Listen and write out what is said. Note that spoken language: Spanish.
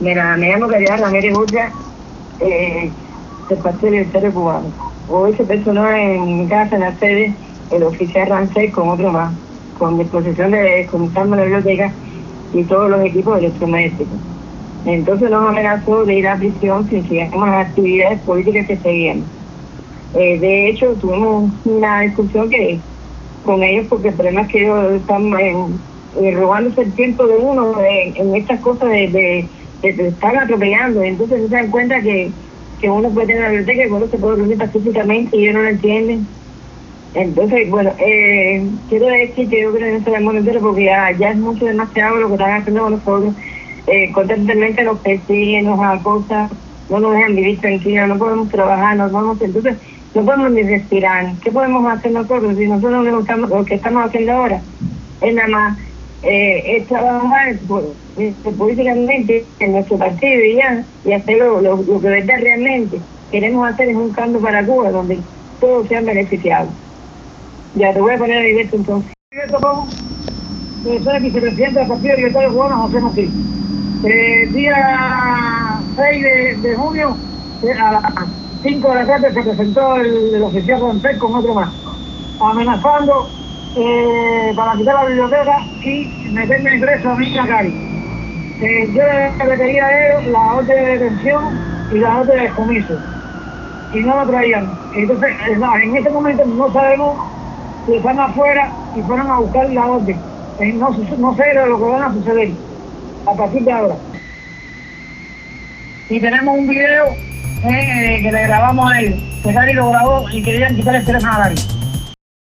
Mira, me llamo Caridad Ramírez Urga, eh, del Partido Libertario Cubano. Hoy se personó en mi casa, en la sede, el oficial Rancel con otro más, con disposición de desconectarme la biblioteca y todos los equipos electrodomésticos. Entonces nos amenazó de ir a prisión si sigamos las actividades políticas que seguían. Eh, de hecho, tuvimos una discusión que con ellos porque el problema es que ellos están eh, robándose el tiempo de uno en estas cosas de, de, de, de estar atropellando. Entonces se dan cuenta que, que uno puede tener la biblioteca que uno se puede reunir pacíficamente y ellos no lo entienden. Entonces, bueno, eh, quiero decir que yo creo en ese entero porque ya, ya es mucho demasiado lo que están haciendo con nosotros. Eh, constantemente nos persiguen, nos acosan, no nos dejan vivir tranquilos, no podemos trabajar, no podemos, entonces no podemos ni respirar. ¿Qué podemos hacer nosotros si nosotros lo que estamos, lo que estamos haciendo ahora es nada más eh, es trabajar por, políticamente en nuestro partido y ya, y hacer lo, lo, lo que verdad realmente queremos hacer es un cambio para Cuba donde todos sean beneficiados. Ya te voy a poner a directo entonces. Eh, soy vicepresidente del Partido Libertario Cubano, José Moquí. El día 6 de, de junio, eh, a las 5 de la tarde, se presentó el, el oficial Roncel con otro más, amenazando eh, para quitar la biblioteca y meterme en preso a mí a Cari. Eh, yo le pedía a ellos la orden de detención y la orden de descomiso. Y no lo traían. Entonces, en este momento no sabemos si están afuera y fueron a buscar la orden. Eh, no, no sé lo que van a suceder a partir de ahora. Y tenemos un video eh, que le grabamos a él, que Gary lo grabó y querían quitar el teléfono a Gary.